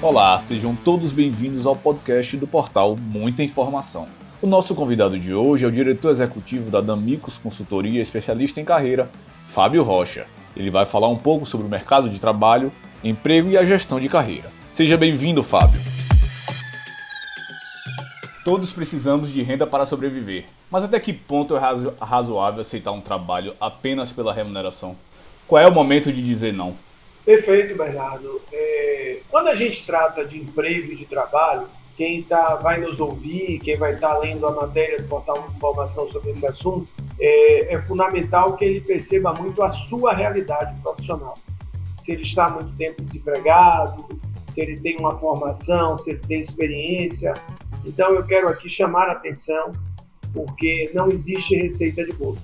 Olá, sejam todos bem-vindos ao podcast do portal Muita Informação. O nosso convidado de hoje é o diretor executivo da Damicos Consultoria, especialista em carreira, Fábio Rocha. Ele vai falar um pouco sobre o mercado de trabalho, emprego e a gestão de carreira. Seja bem-vindo, Fábio. Todos precisamos de renda para sobreviver, mas até que ponto é razo razoável aceitar um trabalho apenas pela remuneração? Qual é o momento de dizer não? Perfeito, Bernardo. É, quando a gente trata de emprego e de trabalho, quem tá, vai nos ouvir, quem vai estar tá lendo a matéria do portal de informação sobre esse assunto, é, é, fundamental que ele perceba muito a sua realidade profissional. Se ele está há muito tempo desempregado, se ele tem uma formação, se ele tem experiência. Então eu quero aqui chamar a atenção, porque não existe receita de bolo.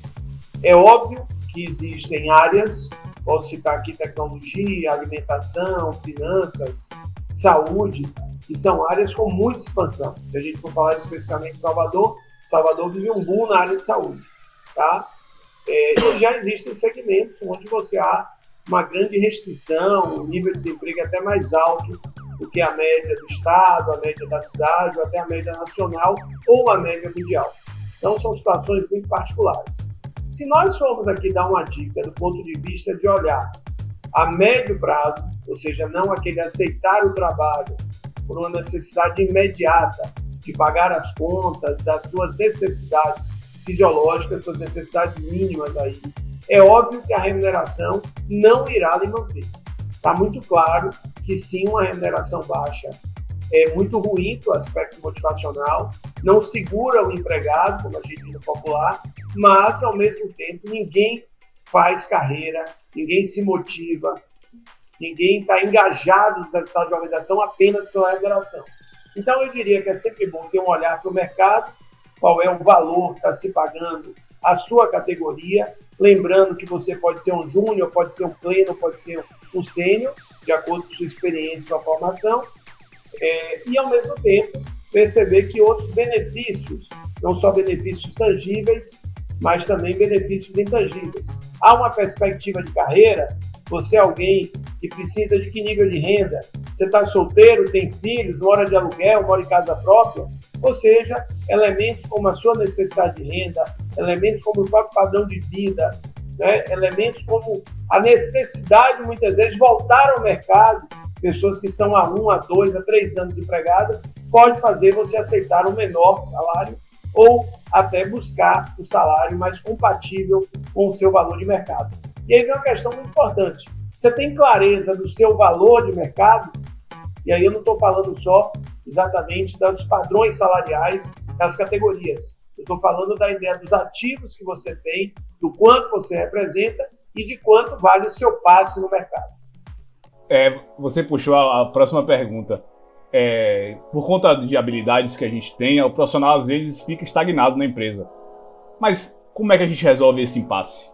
É óbvio que existem áreas Posso citar aqui tecnologia, alimentação, finanças, saúde, que são áreas com muita expansão. Se a gente for falar especificamente Salvador, Salvador vive um boom na área de saúde. Tá? É, e já existem segmentos onde você há uma grande restrição, o nível de desemprego até mais alto do que a média do estado, a média da cidade, ou até a média nacional ou a média mundial. Então, são situações muito particulares. Se nós formos aqui dar uma dica do ponto de vista de olhar a médio prazo, ou seja, não aquele aceitar o trabalho por uma necessidade imediata de pagar as contas das suas necessidades fisiológicas, suas necessidades mínimas aí, é óbvio que a remuneração não irá lhe manter. Está muito claro que sim, uma remuneração baixa é muito ruim para o aspecto motivacional, não segura o empregado, como a gente diz popular, mas, ao mesmo tempo, ninguém faz carreira, ninguém se motiva, ninguém está engajado nos resultados de organização apenas pela remuneração. Então, eu diria que é sempre bom ter um olhar para o mercado, qual é o valor que está se pagando a sua categoria, lembrando que você pode ser um júnior, pode ser um pleno, pode ser um sênior, de acordo com sua experiência sua formação, é, e, ao mesmo tempo, perceber que outros benefícios, não só benefícios tangíveis, mas também benefícios intangíveis. Há uma perspectiva de carreira, você é alguém que precisa de que nível de renda? Você está solteiro, tem filhos, mora de aluguel, mora em casa própria? Ou seja, elementos como a sua necessidade de renda, elementos como o próprio padrão de vida, né? elementos como a necessidade, muitas vezes, de voltar ao mercado pessoas que estão há um, a dois, a três anos empregadas, pode fazer você aceitar um menor salário ou até buscar o salário mais compatível com o seu valor de mercado. E aí vem uma questão muito importante. Você tem clareza do seu valor de mercado? E aí eu não estou falando só exatamente dos padrões salariais das categorias. Eu estou falando da ideia dos ativos que você tem, do quanto você representa e de quanto vale o seu passe no mercado. É, você puxou a, a próxima pergunta. É, por conta de habilidades que a gente tem, o profissional às vezes fica estagnado na empresa. Mas como é que a gente resolve esse impasse?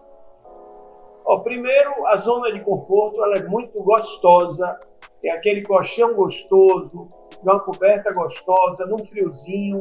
Ó, primeiro, a zona de conforto ela é muito gostosa. É aquele colchão gostoso, uma coberta gostosa, num friozinho,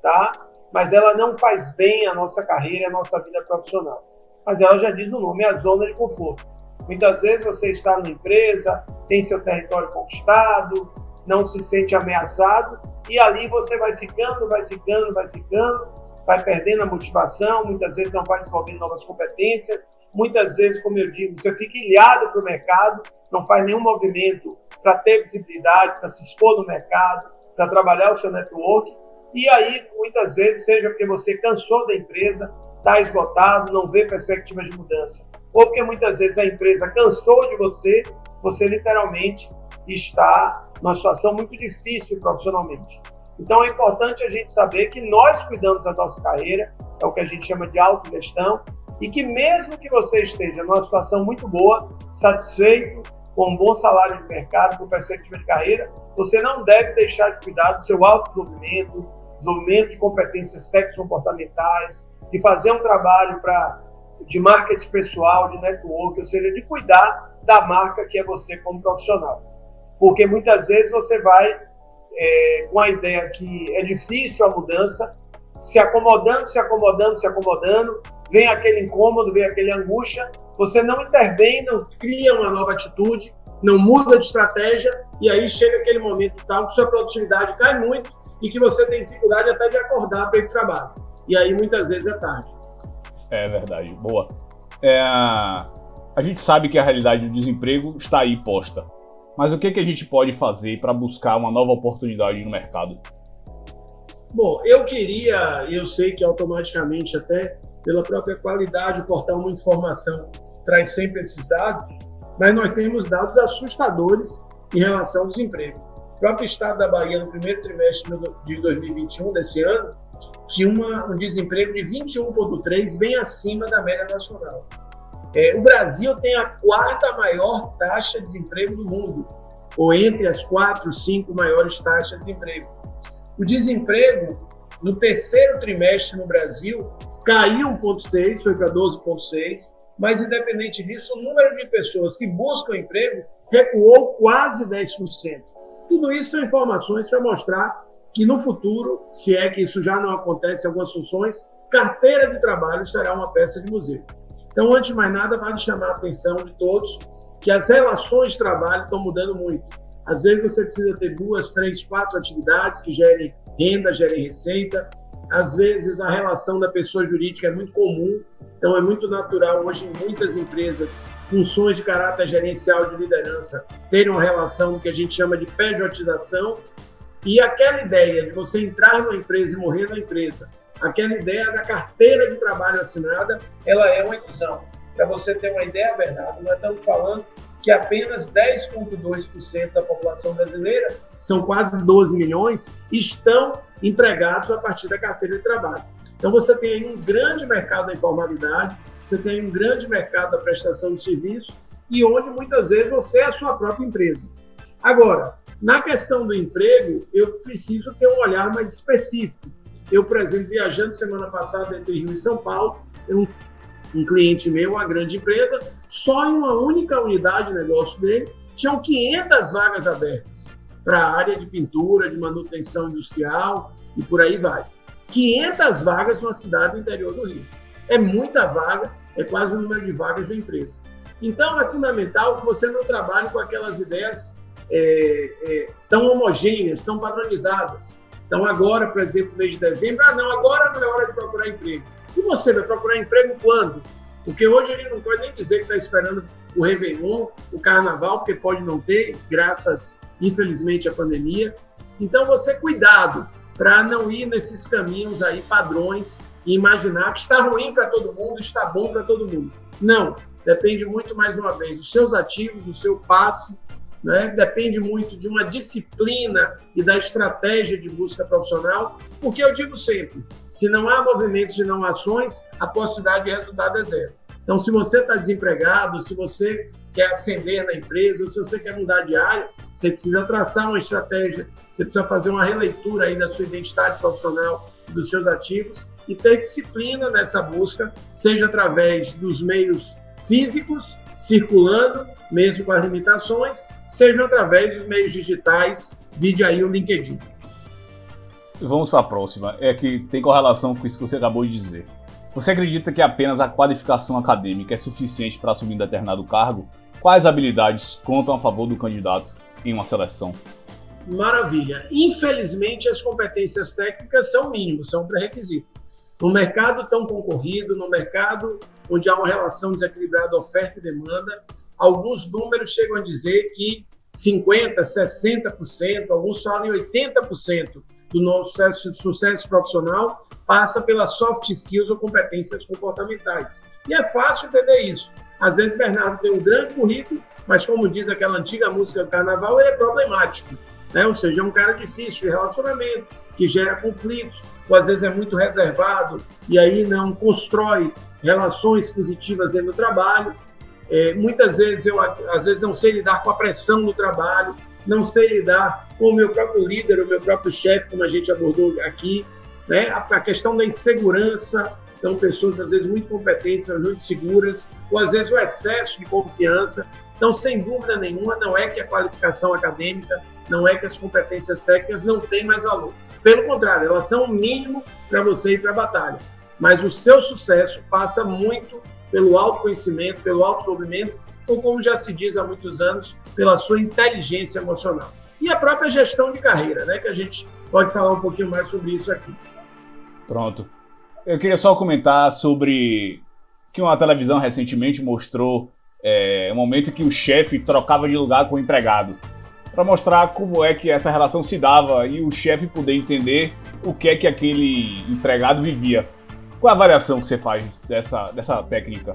tá? Mas ela não faz bem a nossa carreira, a nossa vida profissional. Mas ela já diz no nome, é a zona de conforto. Muitas vezes você está numa empresa, tem seu território conquistado, não se sente ameaçado, e ali você vai ficando, vai ficando, vai ficando, vai perdendo a motivação, muitas vezes não vai desenvolvendo novas competências, muitas vezes, como eu digo, você fica ilhado para o mercado, não faz nenhum movimento para ter visibilidade, para se expor no mercado, para trabalhar o seu network, e aí, muitas vezes, seja porque você cansou da empresa, está esgotado, não vê perspectiva de mudança, ou porque muitas vezes a empresa cansou de você, você literalmente está numa situação muito difícil profissionalmente. Então é importante a gente saber que nós cuidamos da nossa carreira, é o que a gente chama de autogestão, e que mesmo que você esteja numa situação muito boa, satisfeito, com um bom salário de mercado, com perspectiva de carreira, você não deve deixar de cuidar do seu autodesenvolvimento, desenvolvimento de competências técnicas comportamentais, de fazer um trabalho para de marketing pessoal, de network, ou seja, de cuidar da marca que é você como profissional. Porque muitas vezes você vai é, com a ideia que é difícil a mudança, se acomodando, se acomodando, se acomodando, vem aquele incômodo, vem aquele angústia, você não intervém, não cria uma nova atitude, não muda de estratégia, e aí chega aquele momento tal que sua produtividade cai muito e que você tem dificuldade até de acordar para ir para o trabalho. E aí muitas vezes é tarde. É verdade, boa. É, a gente sabe que a realidade do desemprego está aí posta. Mas o que, que a gente pode fazer para buscar uma nova oportunidade no mercado? Bom, eu queria, eu sei que automaticamente, até pela própria qualidade, o portal Muita Informação traz sempre esses dados, mas nós temos dados assustadores em relação ao desemprego. O próprio estado da Bahia, no primeiro trimestre de 2021, desse ano, tinha uma, um desemprego de 21,3%, bem acima da média nacional. É, o Brasil tem a quarta maior taxa de desemprego do mundo, ou entre as quatro, cinco maiores taxas de desemprego. O desemprego no terceiro trimestre no Brasil caiu 1,6, foi para 12,6, mas independente disso, o número de pessoas que buscam emprego recuou quase 10%. Tudo isso são informações para mostrar que no futuro, se é que isso já não acontece em algumas funções, carteira de trabalho será uma peça de museu. Então, antes de mais nada, vale chamar a atenção de todos que as relações de trabalho estão mudando muito. Às vezes você precisa ter duas, três, quatro atividades que gerem renda, gerem receita. Às vezes a relação da pessoa jurídica é muito comum, então é muito natural hoje em muitas empresas, funções de caráter gerencial de liderança terem uma relação que a gente chama de pejotização. E aquela ideia de você entrar na empresa e morrer na empresa, aquela ideia da carteira de trabalho assinada, ela é uma ilusão. Para você ter uma ideia, Bernardo, nós estamos falando que apenas 10,2% da população brasileira, são quase 12 milhões, estão empregados a partir da carteira de trabalho. Então você tem aí um grande mercado da informalidade, você tem um grande mercado da prestação de serviço e onde muitas vezes você é a sua própria empresa. Agora, na questão do emprego, eu preciso ter um olhar mais específico. Eu, por exemplo, viajando semana passada entre Rio e São Paulo, eu um cliente meu, uma grande empresa, só em uma única unidade de negócio dele, tinham 500 vagas abertas para a área de pintura, de manutenção industrial e por aí vai. 500 vagas numa cidade do interior do Rio. É muita vaga, é quase o número de vagas da empresa. Então, é fundamental que você não trabalhe com aquelas ideias é, é, tão homogêneas, tão padronizadas. Então, agora, por exemplo, mês de dezembro, ah, não, agora não é hora de procurar emprego. E você vai procurar emprego quando? Porque hoje gente não pode nem dizer que está esperando o Réveillon, o Carnaval, porque pode não ter, graças, infelizmente, à pandemia. Então, você cuidado para não ir nesses caminhos aí, padrões, e imaginar que está ruim para todo mundo, está bom para todo mundo. Não, depende muito, mais uma vez, dos seus ativos, do seu passe, né? depende muito de uma disciplina e da estratégia de busca profissional, porque eu digo sempre, se não há movimentos e não ações, a possibilidade de resultado é zero. Então, se você está desempregado, se você quer ascender na empresa, ou se você quer mudar de área, você precisa traçar uma estratégia, você precisa fazer uma releitura aí da sua identidade profissional, dos seus ativos e ter disciplina nessa busca, seja através dos meios físicos, circulando, mesmo com as limitações, seja através dos meios digitais, vide aí o LinkedIn. Vamos para a próxima, é que tem correlação com isso que você acabou de dizer. Você acredita que apenas a qualificação acadêmica é suficiente para assumir determinado cargo? Quais habilidades contam a favor do candidato em uma seleção? Maravilha. Infelizmente, as competências técnicas são mínimas, são pré-requisito. No mercado tão concorrido, no mercado onde há uma relação desequilibrada oferta e demanda, alguns números chegam a dizer que 50%, 60%, alguns falam em 80% do nosso sucesso, sucesso profissional passa pelas soft skills ou competências comportamentais. E é fácil entender isso. Às vezes, Bernardo tem um grande currículo, mas como diz aquela antiga música do carnaval, ele é problemático. Né? Ou seja, é um cara difícil de relacionamento, que gera conflitos, ou às vezes é muito reservado e aí não constrói relações positivas no trabalho. É, muitas vezes eu às vezes não sei lidar com a pressão do trabalho, não sei lidar com o meu próprio líder, o meu próprio chefe, como a gente abordou aqui, né? A, a, questão da insegurança, então pessoas às vezes muito competentes, muito seguras, ou às vezes o excesso de confiança. Então, sem dúvida nenhuma, não é que a qualificação acadêmica, não é que as competências técnicas não têm mais valor. Pelo contrário, elas são o mínimo para você ir para a batalha. Mas o seu sucesso passa muito pelo autoconhecimento, pelo autodesenvolvimento, ou como já se diz há muitos anos, pela sua inteligência emocional. E a própria gestão de carreira, né, que a gente pode falar um pouquinho mais sobre isso aqui. Pronto. Eu queria só comentar sobre que uma televisão recentemente mostrou é, um momento que o chefe trocava de lugar com o empregado para mostrar como é que essa relação se dava e o chefe poder entender o que é que aquele empregado vivia. Qual a avaliação que você faz dessa, dessa técnica?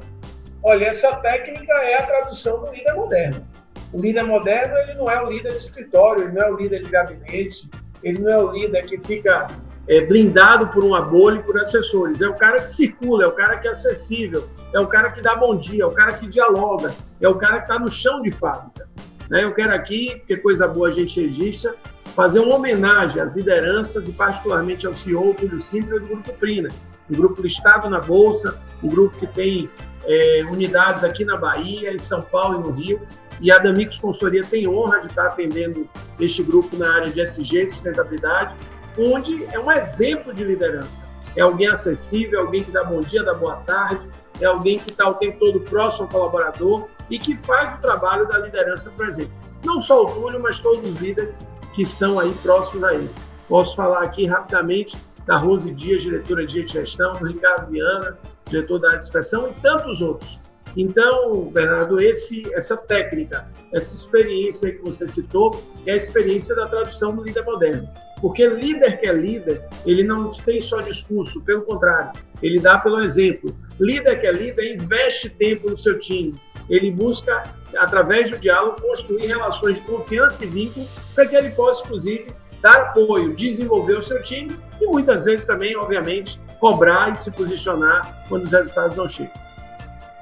Olha, essa técnica é a tradução do líder moderno. O líder moderno ele não é o líder de escritório, ele não é o líder de gabinete, ele não é o líder que fica é, blindado por uma bolha e por assessores. É o cara que circula, é o cara que é acessível, é o cara que dá bom dia, é o cara que dialoga, é o cara que está no chão de fábrica. Né? Eu quero aqui, porque coisa boa a gente registra, fazer uma homenagem às lideranças e particularmente ao CEO Túlio Sintra do Grupo Prina, um grupo listado na Bolsa, um grupo que tem é, unidades aqui na Bahia, em São Paulo e no Rio, e a Damicos Consultoria tem honra de estar atendendo este grupo na área de SG, de sustentabilidade, onde é um exemplo de liderança. É alguém acessível, é alguém que dá bom dia, dá boa tarde, é alguém que está o tempo todo próximo ao colaborador e que faz o trabalho da liderança presente. Não só o Túlio, mas todos os líderes que estão aí próximos a ele. Posso falar aqui rapidamente da Rose Dias, diretora de gestão, do Ricardo Viana, diretor da área de inspeção, e tantos outros. Então, Bernardo, esse, essa técnica, essa experiência que você citou, é a experiência da tradução do líder moderno. Porque líder que é líder, ele não tem só discurso, pelo contrário, ele dá pelo exemplo. Líder que é líder investe tempo no seu time. Ele busca, através do diálogo, construir relações de confiança e vínculo para que ele possa, inclusive, dar apoio, desenvolver o seu time e muitas vezes também, obviamente, cobrar e se posicionar quando os resultados não chegam.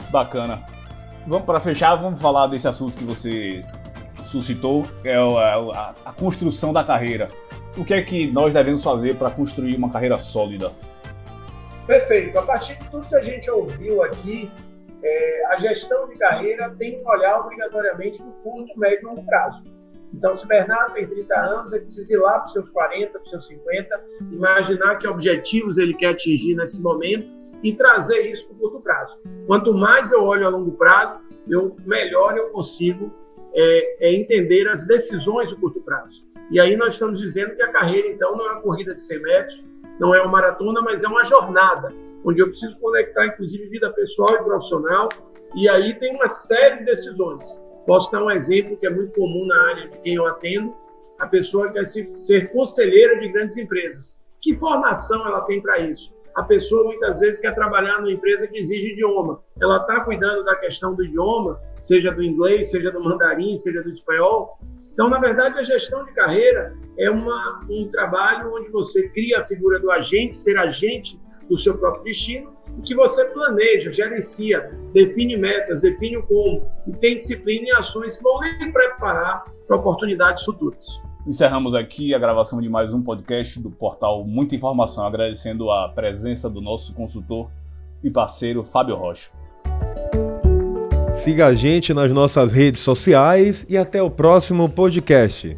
Bacana. Vamos para fechar, vamos falar desse assunto que você suscitou, é a, a construção da carreira. O que é que nós devemos fazer para construir uma carreira sólida? Perfeito. A partir de tudo que a gente ouviu aqui, é, a gestão de carreira tem que olhar obrigatoriamente no curto, médio e longo prazo. Então, se Bernardo tem 30 anos, ele precisa ir lá para os seus 40, para os seus 50, imaginar que objetivos ele quer atingir nesse momento e trazer isso para o curto prazo. Quanto mais eu olho a longo prazo, eu, melhor eu consigo é, é entender as decisões do curto prazo. E aí nós estamos dizendo que a carreira, então, não é uma corrida de 100 metros, não é uma maratona, mas é uma jornada, onde eu preciso conectar, inclusive, vida pessoal e profissional, e aí tem uma série de decisões. Posso dar um exemplo que é muito comum na área de quem eu atendo, a pessoa quer ser conselheira de grandes empresas. Que formação ela tem para isso? a pessoa muitas vezes quer trabalhar numa empresa que exige idioma. Ela está cuidando da questão do idioma, seja do inglês, seja do mandarim, seja do espanhol. Então, na verdade, a gestão de carreira é uma, um trabalho onde você cria a figura do agente, ser agente do seu próprio destino, e que você planeja, gerencia, define metas, define o como, e tem disciplina e ações que vão lhe preparar para oportunidades futuras. Encerramos aqui a gravação de mais um podcast do portal Muita Informação, agradecendo a presença do nosso consultor e parceiro Fábio Rocha. Siga a gente nas nossas redes sociais e até o próximo podcast.